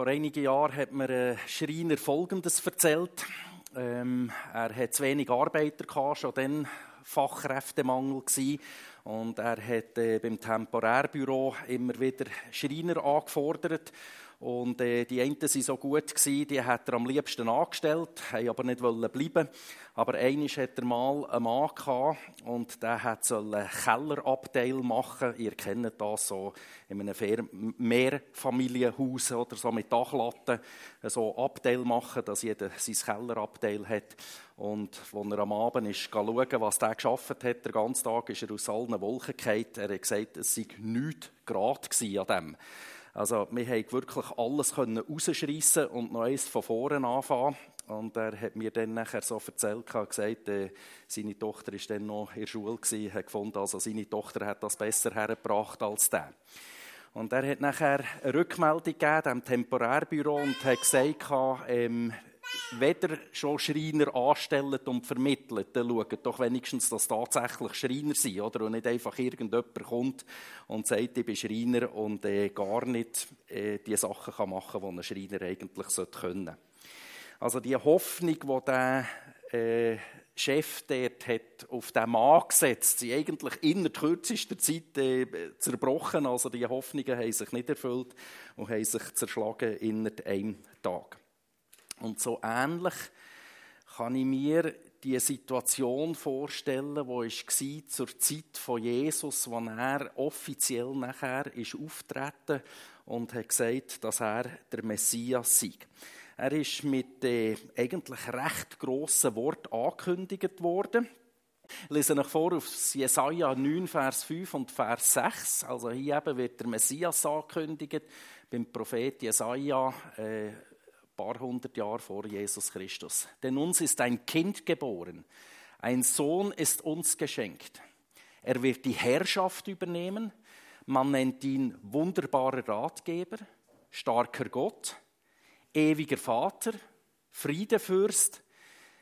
Vor einigen Jahren hat mir ein Schreiner Folgendes erzählt. Ähm, er hat zu wenig Arbeiter gehabt, schon dann Fachkräftemangel gewesen. Und er hat äh, beim Temporärbüro immer wieder Schreiner angefordert. Und äh, die einen waren so gut, gewesen, die hat er am liebsten angestellt, haben aber nicht bleiben Aber eines hat er mal einen Mann gehabt, und der hat einen Kellerabteil machen. Ihr kennt das so in einem Mehrfamilienhaus oder so mit Dachlatten. So Abteil machen, dass jeder sein Kellerabteil hat. Und als er am Abend ist schauen, was der geschafft hat, den ganzen Tag ist er aus allen Wolken gefallen. Er hat gesagt, es sei nichts gerade an dem. Also wir haben wirklich alles rausschreissen und noch eins von vorne anfangen. Und er hat mir dann nachher so erzählt, gesagt, äh, seine Tochter war dann noch in der Schule, gewesen, hat gefunden, also seine Tochter hat das besser hergebracht als der. Und er hat nachher eine Rückmeldung gegeben, dem Temporärbüro, und hat gesagt, ähm, weder schon Schreiner anstellt und vermittelt, dann schaut doch wenigstens, dass tatsächlich Schreiner sind, oder? Und nicht einfach irgendjemand kommt und sagt, ich bin Schreiner und äh, gar nicht äh, die Sachen kann machen kann, die ein Schreiner eigentlich können sollte. Also die Hoffnung, die der äh, Chef dort hat auf den Mann gesetzt, sind eigentlich innerhalb kürzester Zeit äh, zerbrochen. Also die Hoffnungen haben sich nicht erfüllt und haben sich zerschlagen innerhalb einem Tag. Und so ähnlich kann ich mir die Situation vorstellen, wo war zur Zeit von Jesus, wo er offiziell nachher ist auftreten und hat gesagt, dass er der Messias sei. Er ist mit äh, eigentlich recht grossen Wort angekündigt worden. Ich lese euch vor auf Jesaja 9, Vers 5 und Vers 6. Also hier eben wird der Messias angekündigt beim Prophet Jesaja. Äh, paar hundert Jahre vor Jesus Christus. Denn uns ist ein Kind geboren, ein Sohn ist uns geschenkt. Er wird die Herrschaft übernehmen. Man nennt ihn wunderbarer Ratgeber, starker Gott, ewiger Vater, Friedefürst.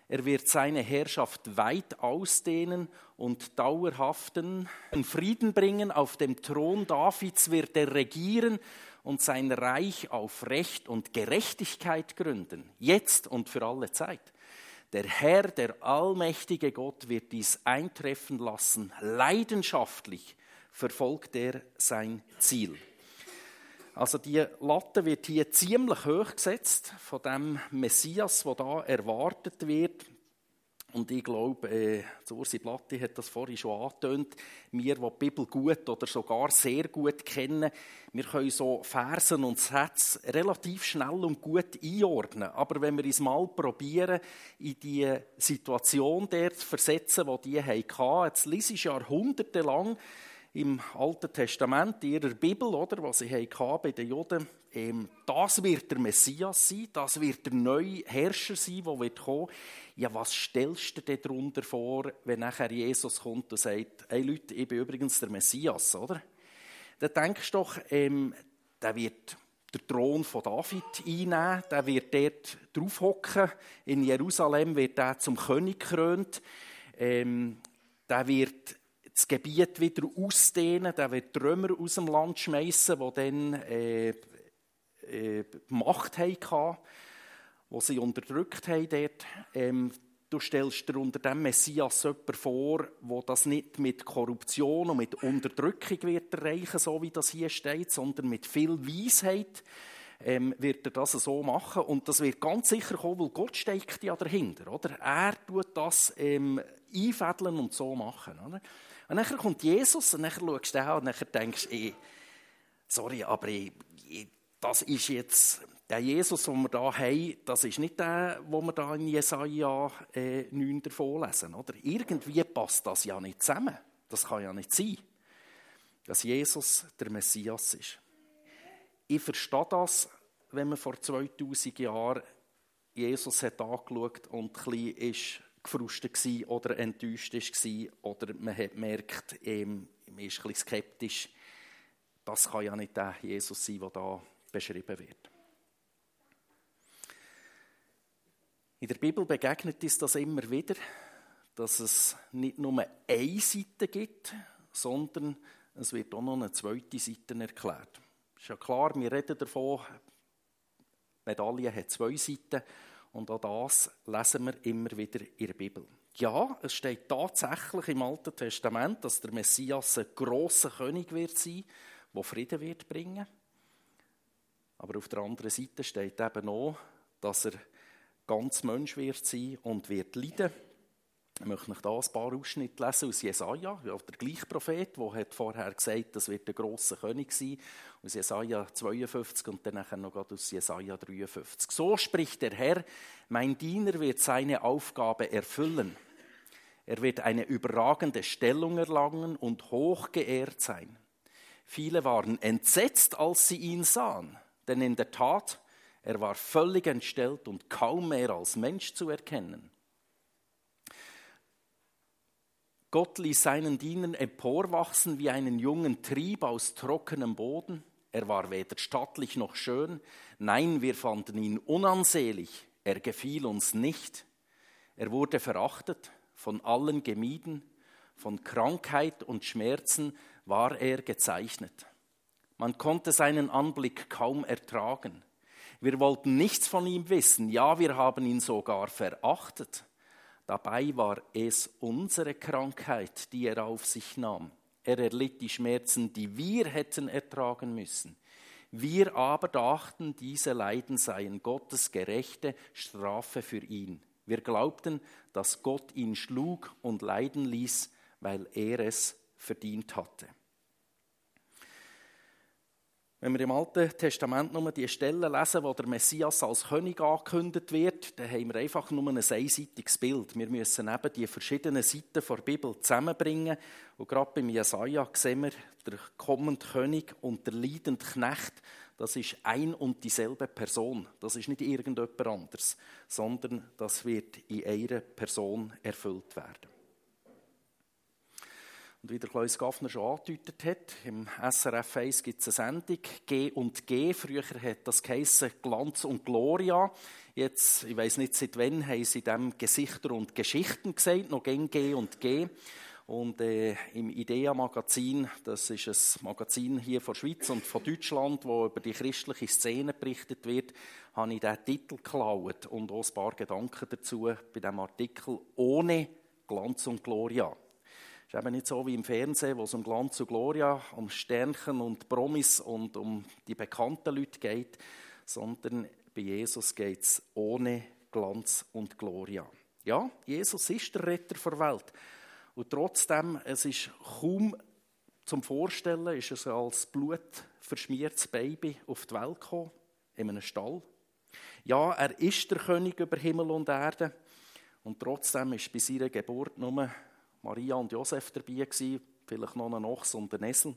Er wird seine Herrschaft weit ausdehnen und dauerhaften Frieden bringen. Auf dem Thron Davids wird er regieren und sein Reich auf Recht und Gerechtigkeit gründen, jetzt und für alle Zeit. Der Herr, der allmächtige Gott, wird dies eintreffen lassen. Leidenschaftlich verfolgt er sein Ziel. Also die Latte wird hier ziemlich hoch gesetzt von dem Messias, wo da erwartet wird. Und ich glaube, äh, Ursi Platti hat das vorhin schon angetönt, wir, die die Bibel gut oder sogar sehr gut kennen, wir können so Versen und Sätze relativ schnell und gut einordnen. Aber wenn wir uns mal probieren, in die Situation der zu versetzen, die die hatten, jetzt lese ich jahrhundertelang im Alten Testament, in ihrer Bibel, oder, was sie hatten bei den Juden, ähm, das wird der Messias sein, das wird der neue Herrscher sein, der wird kommen. Ja, was stellst du dir darunter vor, wenn nachher Jesus kommt und sagt, hey Leute, ich bin übrigens der Messias, oder? Dann denkst du doch, ähm, der wird den Thron von David einnehmen, der wird dort draufhocken, in Jerusalem wird er zum König gekrönt, ähm, der wird das Gebiet wieder ausdehnen, der wird Römer aus dem Land schmeißen, die dann äh, äh, Macht hatten, die sie unterdrückt haben dort. Ähm, du stellst dir unter dem Messias jemanden vor, der das nicht mit Korruption und mit Unterdrückung wird erreichen, so wie das hier steht, sondern mit viel Weisheit ähm, wird er das so machen. Und das wird ganz sicher kommen, weil Gott steckt ja dahinter. Oder? Er tut das ähm, einfädeln und so machen. Oder? Und dann kommt Jesus und dann schaust du an und dann denkst du, ey, sorry, aber ey, das ist jetzt, der Jesus, den wir hier haben, das ist nicht der, den wir hier in Jesaja äh, 9 davon lesen. Oder? Irgendwie passt das ja nicht zusammen. Das kann ja nicht sein, dass Jesus der Messias ist. Ich verstehe das, wenn man vor 2000 Jahren Jesus hat angeschaut und ein bisschen ist gefrustet war oder enttäuscht war oder man hat gemerkt, ähm, man ist ein skeptisch. Das kann ja nicht der Jesus sein, der da beschrieben wird. In der Bibel begegnet uns das immer wieder, dass es nicht nur eine Seite gibt, sondern es wird auch noch eine zweite Seite erklärt. Ist ja klar, wir reden davon, Medaille hat zwei Seiten. Und auch das lesen wir immer wieder in der Bibel. Ja, es steht tatsächlich im Alten Testament, dass der Messias ein grosser König wird sein, der Frieden wird bringen. Aber auf der anderen Seite steht eben auch, dass er ganz Mensch wird sein und wird leiden. Ich möchte noch da ein paar Ausschnitte lesen aus Jesaja, der gleiche Prophet, der hat vorher gesagt, das wird der große König sein, aus Jesaja 52 und dann noch aus Jesaja 53. So spricht der Herr: Mein Diener wird seine Aufgabe erfüllen. Er wird eine überragende Stellung erlangen und hoch geehrt sein. Viele waren entsetzt, als sie ihn sahen, denn in der Tat, er war völlig entstellt und kaum mehr als Mensch zu erkennen. Gott ließ seinen Dienern emporwachsen wie einen jungen Trieb aus trockenem Boden. Er war weder stattlich noch schön. Nein, wir fanden ihn unansehlich. Er gefiel uns nicht. Er wurde verachtet von allen gemieden, von Krankheit und Schmerzen war er gezeichnet. Man konnte seinen Anblick kaum ertragen. Wir wollten nichts von ihm wissen, ja, wir haben ihn sogar verachtet. Dabei war es unsere Krankheit, die er auf sich nahm. Er erlitt die Schmerzen, die wir hätten ertragen müssen. Wir aber dachten, diese Leiden seien Gottes gerechte Strafe für ihn. Wir glaubten, dass Gott ihn schlug und leiden ließ, weil er es verdient hatte. Wenn wir im Alten Testament nur die Stellen lesen, wo der Messias als König angekündigt wird, dann haben wir einfach nur ein einseitiges Bild. Wir müssen eben die verschiedenen Seiten der Bibel zusammenbringen. Und gerade beim Jesaja sehen wir, der kommende König und der leidende Knecht das ist ein und dieselbe Person. Das ist nicht irgendjemand anderes, sondern das wird in einer Person erfüllt werden. Und wie der Klaus Gaffner schon angedeutet hat, im SRF 1 gibt es eine Sendung, G und G. Früher hat das geheissen Glanz und Gloria. Jetzt, ich weiß nicht seit wann, haben sie dem Gesichter und Geschichten gesagt, noch G und G. Und äh, im IDEA-Magazin, das ist ein Magazin hier von Schweiz und von Deutschland, wo über die christliche Szene berichtet wird, habe ich diesen Titel geklaut und auch ein paar Gedanken dazu bei diesem Artikel «Ohne Glanz und Gloria». Ist eben nicht so wie im Fernsehen, wo es um Glanz und Gloria, um Sternchen und Promis und um die bekannten Leute geht, sondern bei Jesus geht es ohne Glanz und Gloria. Ja, Jesus ist der Retter der Welt. Und trotzdem, es ist kaum zum Vorstellen, ist es als blutverschmiertes Baby auf die Welt gekommen, in einem Stall. Ja, er ist der König über Himmel und Erde. Und trotzdem ist bei seiner Geburt nur Maria und Josef dabei gewesen, vielleicht noch ein Ochs und ein Esel.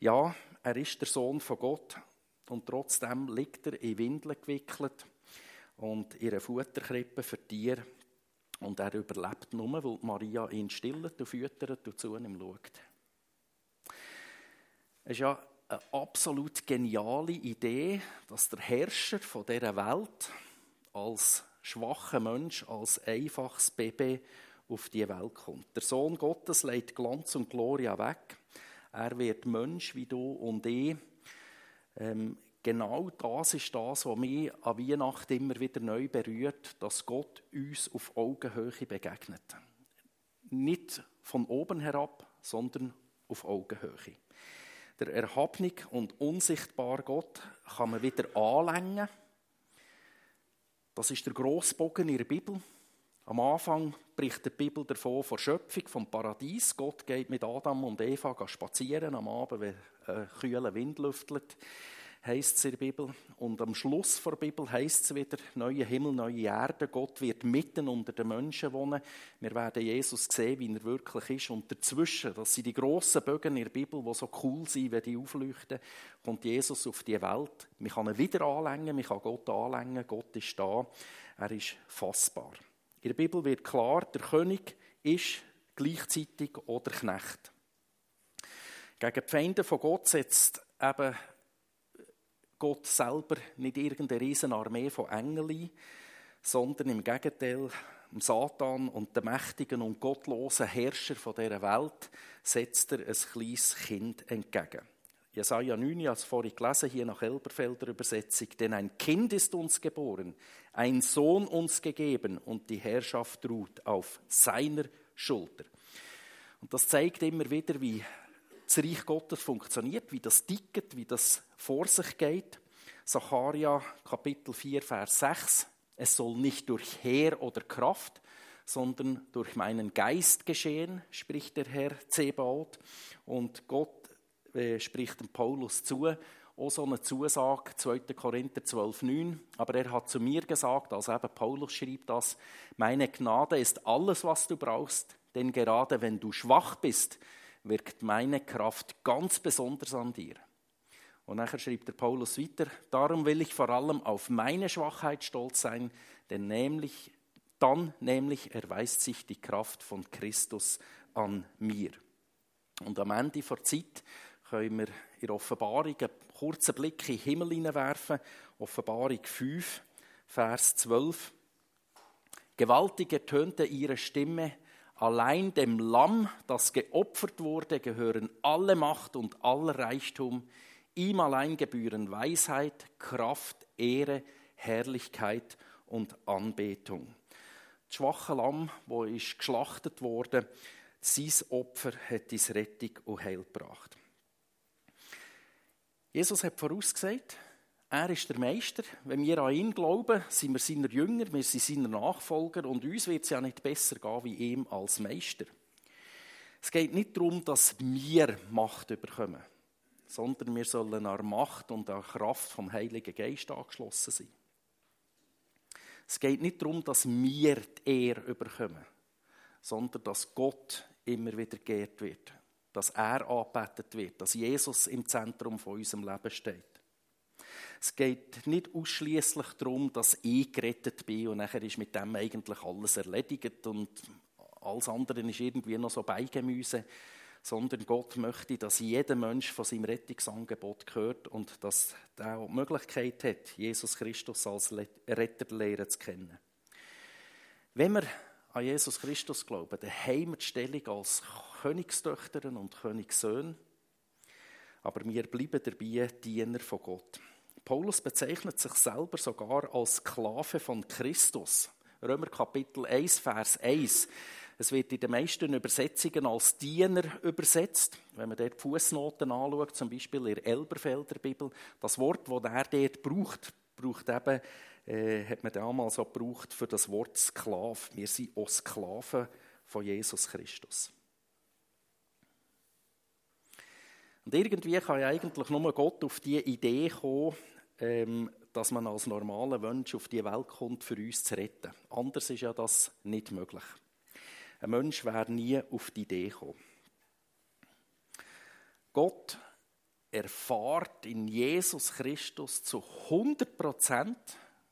Ja, er ist der Sohn von Gott und trotzdem liegt er in Windeln gewickelt und in einer Futterkrippe für Tiere und er überlebt nur, weil Maria ihn stillt und füttert und zu ihm schaut. Es ist ja eine absolut geniale Idee, dass der Herrscher von dieser Welt als schwacher Mensch, als einfaches Baby auf die Welt kommt. Der Sohn Gottes legt Glanz und Gloria weg. Er wird Mensch wie du und ich. Ähm, genau das ist das, was mich an Weihnachten immer wieder neu berührt, dass Gott uns auf Augenhöhe begegnet. Nicht von oben herab, sondern auf Augenhöhe. Der erhabene und unsichtbare Gott kann man wieder anlängen. Das ist der Grossbogen in der Bibel. Am Anfang bricht die Bibel davon von Schöpfung, vom Paradies. Gott geht mit Adam und Eva spazieren am Abend, wenn ein kühler Wind lüftelt heißt es in der Bibel. Und am Schluss der Bibel heißt es wieder, neue Himmel, neue Erde. Gott wird mitten unter den Menschen wohnen. Wir werden Jesus sehen, wie er wirklich ist. Und dazwischen, das sind die grossen Bögen in der Bibel, die so cool sind, wenn die aufleuchten, kommt Jesus auf die Welt. Man kann ihn wieder anlängen, man kann Gott anlängen. Gott ist da. Er ist fassbar. In der Bibel wird klar, der König ist gleichzeitig oder Knecht. Gegen die Feinde von Gott setzt eben Gott selber nicht irgendeine riesen Armee von Engeln, sondern im Gegenteil, Satan und dem mächtigen und gottlosen Herrscher dieser Welt setzt er ein kleines Kind entgegen. Jesaja 9, ich habe es vorhin gelesen, hier nach Elberfelder Übersetzung. Denn ein Kind ist uns geboren, ein Sohn uns gegeben und die Herrschaft ruht auf seiner Schulter. Und das zeigt immer wieder, wie das Reich Gottes funktioniert, wie das tickt, wie das vor sich geht. Zacharia Kapitel 4, Vers 6. Es soll nicht durch Heer oder Kraft, sondern durch meinen Geist geschehen, spricht der Herr Zebaoth. Und Gott äh, spricht Paulus zu, auch so eine Zusage, 2. Korinther 12, 9. Aber er hat zu mir gesagt, also eben Paulus schrieb das, meine Gnade ist alles, was du brauchst, denn gerade wenn du schwach bist, wirkt meine Kraft ganz besonders an dir. Und nachher schrieb der Paulus weiter, darum will ich vor allem auf meine Schwachheit stolz sein, denn nämlich, dann nämlich erweist sich die Kraft von Christus an mir. Und am Ende der Zeit können wir in der Offenbarung einen kurzen Blick in den Himmel hineinwerfen. Offenbarung 5, Vers 12. Gewaltig ertönte ihre Stimme, allein dem Lamm, das geopfert wurde, gehören alle Macht und aller Reichtum. Ihm allein gebühren Weisheit, Kraft, Ehre, Herrlichkeit und Anbetung. Das schwache Lamm, wo ist geschlachtet wurde, sein Opfer hat uns Rettung und Heil gebracht. Jesus hat vorausgesagt, er ist der Meister. Wenn wir an ihn glauben, sind wir seine Jünger, wir sind seine Nachfolger und uns wird es ja nicht besser gehen wie ihm als Meister. Es geht nicht darum, dass wir Macht bekommen, sondern wir sollen an Macht und an Kraft vom Heiligen Geist angeschlossen sein. Es geht nicht darum, dass wir die Ehre bekommen, sondern dass Gott immer wieder geehrt wird dass er angebetet wird, dass Jesus im Zentrum von unserem Leben steht. Es geht nicht ausschließlich darum, dass ich gerettet bin und nachher ist mit dem eigentlich alles erledigt und alles andere ist irgendwie noch so Beigemüse, sondern Gott möchte, dass jeder Mensch von seinem Rettungsangebot gehört und dass er auch die Möglichkeit hat, Jesus Christus als Retter lehren zu kennen. Wenn wir an Jesus Christus glauben, dann haben wir die Stellung als Königstöchter und Königssöhne, aber wir bleiben dabei Diener von Gott. Paulus bezeichnet sich selber sogar als Sklave von Christus. Römer Kapitel 1, Vers 1. Es wird in den meisten Übersetzungen als Diener übersetzt. Wenn man dort die Fußnoten anschaut, zum Beispiel in der Elberfelder Bibel, das Wort, das er dort braucht, braucht eben, äh, hat man damals auch gebraucht für das Wort Sklave. Wir sind auch Sklaven von Jesus Christus. Und irgendwie kann ja eigentlich nur Gott auf die Idee kommen, ähm, dass man als normaler Mensch auf die Welt kommt, für uns zu retten. Anders ist ja das nicht möglich. Ein Mensch wäre nie auf die Idee gekommen. Gott erfahrt in Jesus Christus zu 100 Prozent,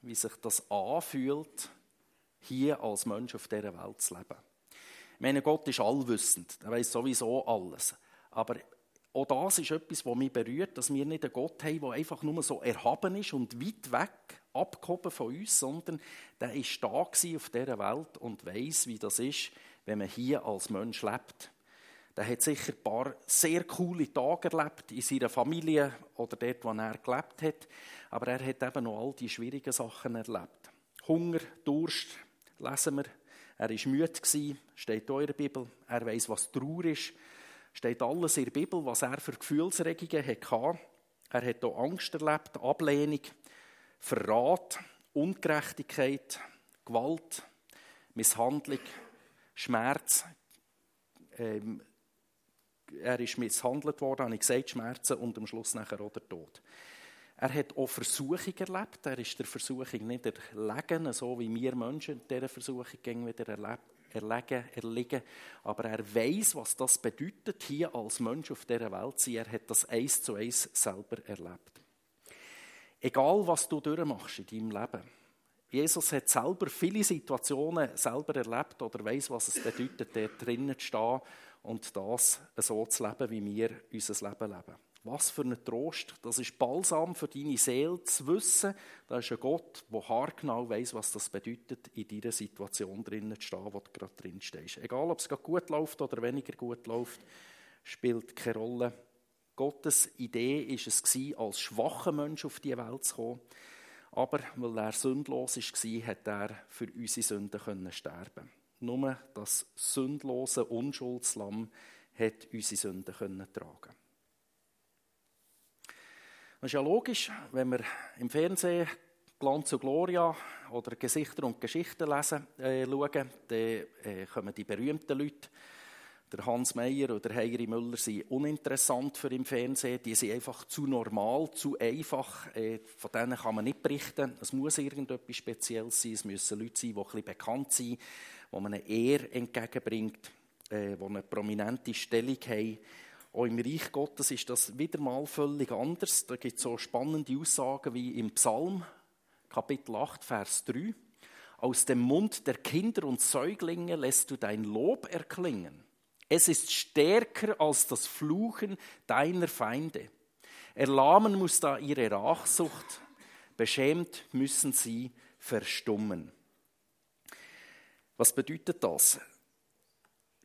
wie sich das anfühlt, hier als Mensch auf dieser Welt zu leben. Ich meine, Gott ist allwissend, er weiß sowieso alles. Aber auch das ist etwas, was mich berührt, dass wir nicht einen Gott haben, der einfach nur so erhaben ist und weit weg, abgehoben von uns, sondern der ist da auf dieser Welt und weiß, wie das ist, wenn man hier als Mensch lebt. Der hat sicher ein paar sehr coole Tage erlebt in seiner Familie oder dort, wo er gelebt hat. Aber er hat eben noch all die schwierigen Sachen erlebt. Hunger, Durst, lesen wir. Er war müde, steht in eurer Bibel. Er weiß, was Trauer ist steht alles in der Bibel, was er für Gefühlsregungen hatte. Er hat auch Angst erlebt, Ablehnung, Verrat, Ungerechtigkeit, Gewalt, Misshandlung, Schmerz. Ähm, er ist misshandelt worden, habe ich gesagt, Schmerzen und am Schluss nachher auch der Tod. Er hat auch Versuchung erlebt. Er ist der Versuchung nicht erlegen, so wie wir Menschen dieser Versuchung wieder erlebt erlegen, erliegen. Aber er weiß, was das bedeutet, hier als Mensch auf dieser Welt zu sein. Er hat das eins zu eins selber erlebt. Egal, was du durchmachst in deinem Leben. Jesus hat selber viele Situationen selber erlebt oder weiß, was es bedeutet, dort drinnen zu stehen und das so zu leben, wie wir unser Leben leben. Was für ein Trost. Das ist Balsam für deine Seele zu wissen. Da ist ein Gott, der haargenau weiß, was das bedeutet, in dieser Situation drinnen zu stehen, wo du gerade drin stehst. Egal, ob es gut läuft oder weniger gut läuft, spielt keine Rolle. Gottes Idee ist es als schwacher Mensch auf die Welt zu kommen. Aber weil er sündlos war, hat er für unsere Sünden sterben Nur das sündlose Unschuldslamm hat unsere Sünden tragen Das ist ja logisch, wenn wir im Fernsehen Glanz und Gloria oder Gesichter und Geschichten lesen, äh, schauen, dann äh, kommen die berühmten Leute, der Hans Meyer oder Heiri Müller, sind uninteressant für im Fernsehen. Die sind einfach zu normal, zu einfach. Äh, von denen kann man nicht berichten. Es muss irgendetwas Spezielles sein. Es müssen Leute sein, die ein bisschen bekannt sind, wo man eine Ehre entgegenbringt, äh, die eine prominente Stellung haben. Auch im Reich Gottes ist das wieder mal völlig anders. Da gibt es so spannende Aussagen wie im Psalm Kapitel 8, Vers 3. Aus dem Mund der Kinder und Säuglinge lässt du dein Lob erklingen. Es ist stärker als das Fluchen deiner Feinde. Erlahmen muss da ihre Rachsucht, beschämt müssen sie verstummen. Was bedeutet das?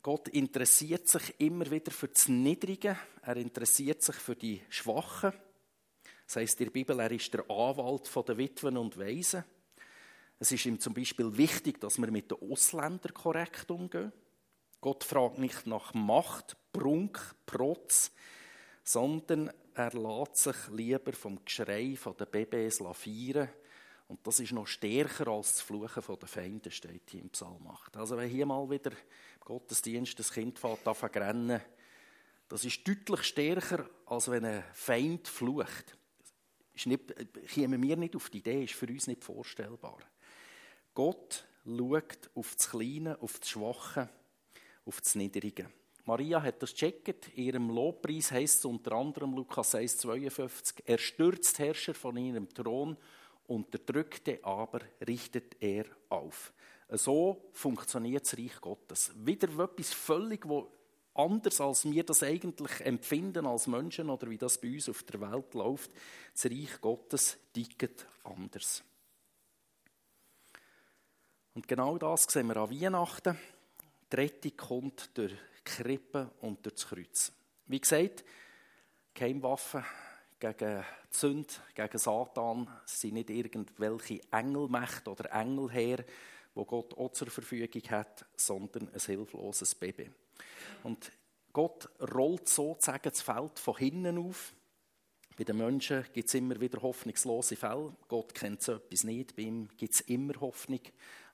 Gott interessiert sich immer wieder für das Niedrige, er interessiert sich für die Schwachen. Das heißt in der Bibel, er ist der Anwalt der Witwen und Waisen. Es ist ihm zum Beispiel wichtig, dass wir mit den Ausländern korrekt umgehen. Gott fragt nicht nach Macht, Prunk, Protz, sondern er lässt sich lieber vom Geschrei der Babys lavieren. Und das ist noch stärker als das Fluchen der Feinde, steht hier im Psalm 8. Also wenn hier mal wieder Gottesdienst das Kind fährt, zu rennen, das ist deutlich stärker, als wenn ein Feind flucht ist nicht, kämen wir nicht auf die Idee, ist für uns nicht vorstellbar. Gott schaut auf das Kleine, auf das Schwache, auf das Niedrige. Maria hat das gecheckt. Ihrem Lobpreis heißt es unter anderem Lukas 1,52, er stürzt Herrscher von ihrem Thron, unterdrückte aber richtet er auf. So funktioniert das Reich Gottes. Wieder etwas völlig, anders, als wir das eigentlich empfinden als Menschen oder wie das bei uns auf der Welt läuft. Das Reich Gottes tickt anders. Und genau das sehen wir an Weihnachten. Die Rettung kommt durch die Krippe und durch das Kreuz. Wie gesagt, Keimwaffen gegen die Sünde, gegen Satan sind nicht irgendwelche Engelmächte oder Engelheer, wo Gott auch zur Verfügung hat, sondern ein hilfloses Baby. Und Gott rollt sozusagen das Feld von hinten auf. Bei den Menschen gibt es immer wieder hoffnungslose Fälle. Gott kennt so etwas nicht. Bei ihm gibt es immer Hoffnung.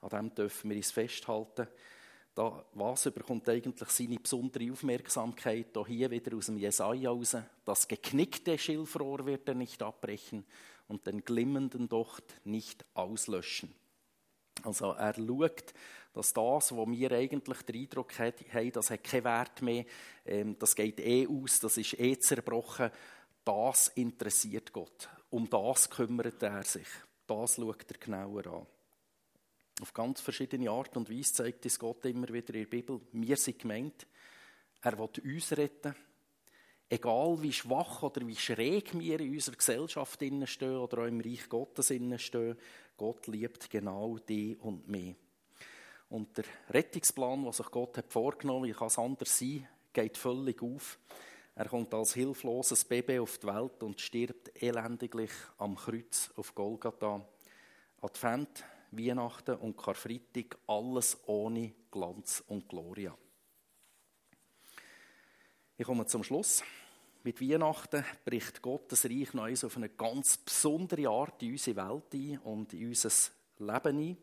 An dem dürfen wir uns festhalten. Da, was bekommt eigentlich seine besondere Aufmerksamkeit? Hier wieder aus dem Jesaja raus. Das geknickte Schilfrohr wird er nicht abbrechen und den glimmenden Docht nicht auslöschen. Also er schaut, dass das, wo wir eigentlich den Eindruck haben, das hat keinen Wert mehr, ähm, das geht eh aus, das ist eh zerbrochen, das interessiert Gott. Um das kümmert er sich. Das schaut er genauer an. Auf ganz verschiedene Art und Weise zeigt es Gott immer wieder in der Bibel. Wir sind gemeint. Er will uns retten. Egal wie schwach oder wie schräg wir in unserer Gesellschaft stehen oder auch im Reich Gottes stehen, Gott liebt genau die und mich. Und der Rettungsplan, den sich Gott hat vorgenommen wie kann es anders sein, geht völlig auf. Er kommt als hilfloses Baby auf die Welt und stirbt elendiglich am Kreuz auf Golgatha. Advent, Weihnachten und Karfreitag, alles ohne Glanz und Gloria. Ich komme zum Schluss. Mit Weihnachten bricht Gottes Reich noch auf eine ganz besondere Art in unsere Welt ein und in unser Leben ein.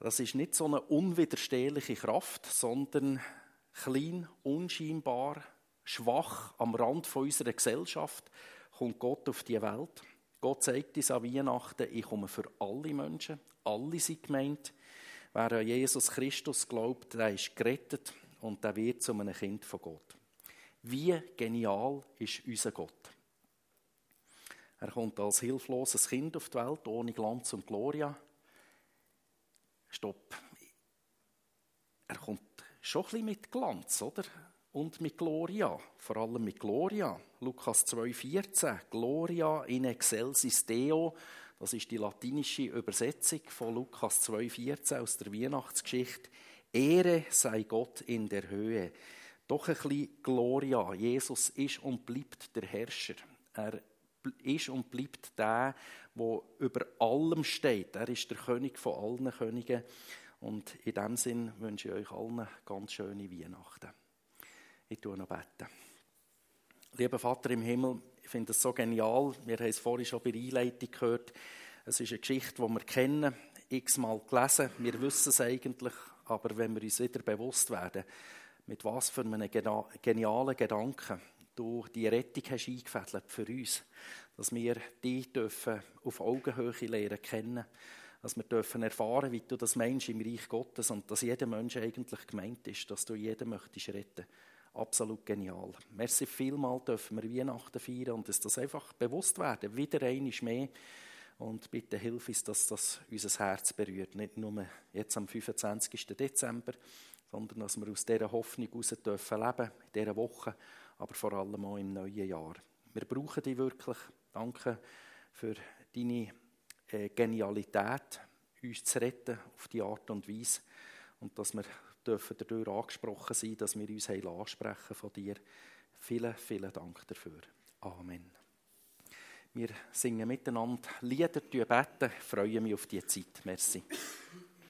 Das ist nicht so eine unwiderstehliche Kraft, sondern klein, unscheinbar, schwach am Rand unserer Gesellschaft kommt Gott auf die Welt. Gott zeigt uns an Weihnachten, ich komme für alle Menschen, alle sind gemeint. Wer an Jesus Christus glaubt, der ist gerettet und der wird zu einem Kind von Gott. Wie genial ist unser Gott? Er kommt als hilfloses Kind auf die Welt, ohne Glanz und Gloria. Stopp. Er kommt schon ein bisschen mit Glanz, oder? Und mit Gloria, vor allem mit Gloria. Lukas 2,14. Gloria in excelsis Deo. Das ist die latinische Übersetzung von Lukas 2,14 aus der Weihnachtsgeschichte. Ehre sei Gott in der Höhe doch ein bisschen Gloria. Jesus ist und bleibt der Herrscher. Er ist und bleibt der, der über allem steht. Er ist der König von allen Königen. Und in diesem Sinn wünsche ich euch allen ganz schöne Weihnachten. Ich tue noch beten. Lieber Vater im Himmel, ich finde es so genial. Wir haben es vorhin schon bei der Einleitung gehört. Es ist eine Geschichte, die wir kennen, x-mal gelesen. Wir wissen es eigentlich, aber wenn wir uns wieder bewusst werden, mit was für einem genialen Gedanken du die Rettung hast eingefädelt für uns, dass wir die dürfen auf Augenhöhe lernen kennen, dass wir dürfen erfahren, wie du das Mensch im Reich Gottes und dass jeder Mensch eigentlich gemeint ist, dass du jeden möchtest retten. Absolut genial. Merci vielmal dürfen wir Weihnachten feiern und dass das einfach bewusst werden, wieder einmal mehr. Und bitte hilf uns, dass das unser Herz berührt. Nicht nur jetzt am 25. Dezember, sondern dass wir aus dieser Hoffnung heraus dürfen leben, in dieser Woche, aber vor allem auch im neuen Jahr. Wir brauchen dich wirklich. Danke für deine äh, Genialität, uns zu retten auf die Art und Weise. Und dass wir dürfen dadurch angesprochen sein, dass wir uns ansprechen von dir. Vielen, vielen Dank dafür. Amen. Wir singen miteinander Lieder, beten. Ich freue mich auf die Zeit. Merci.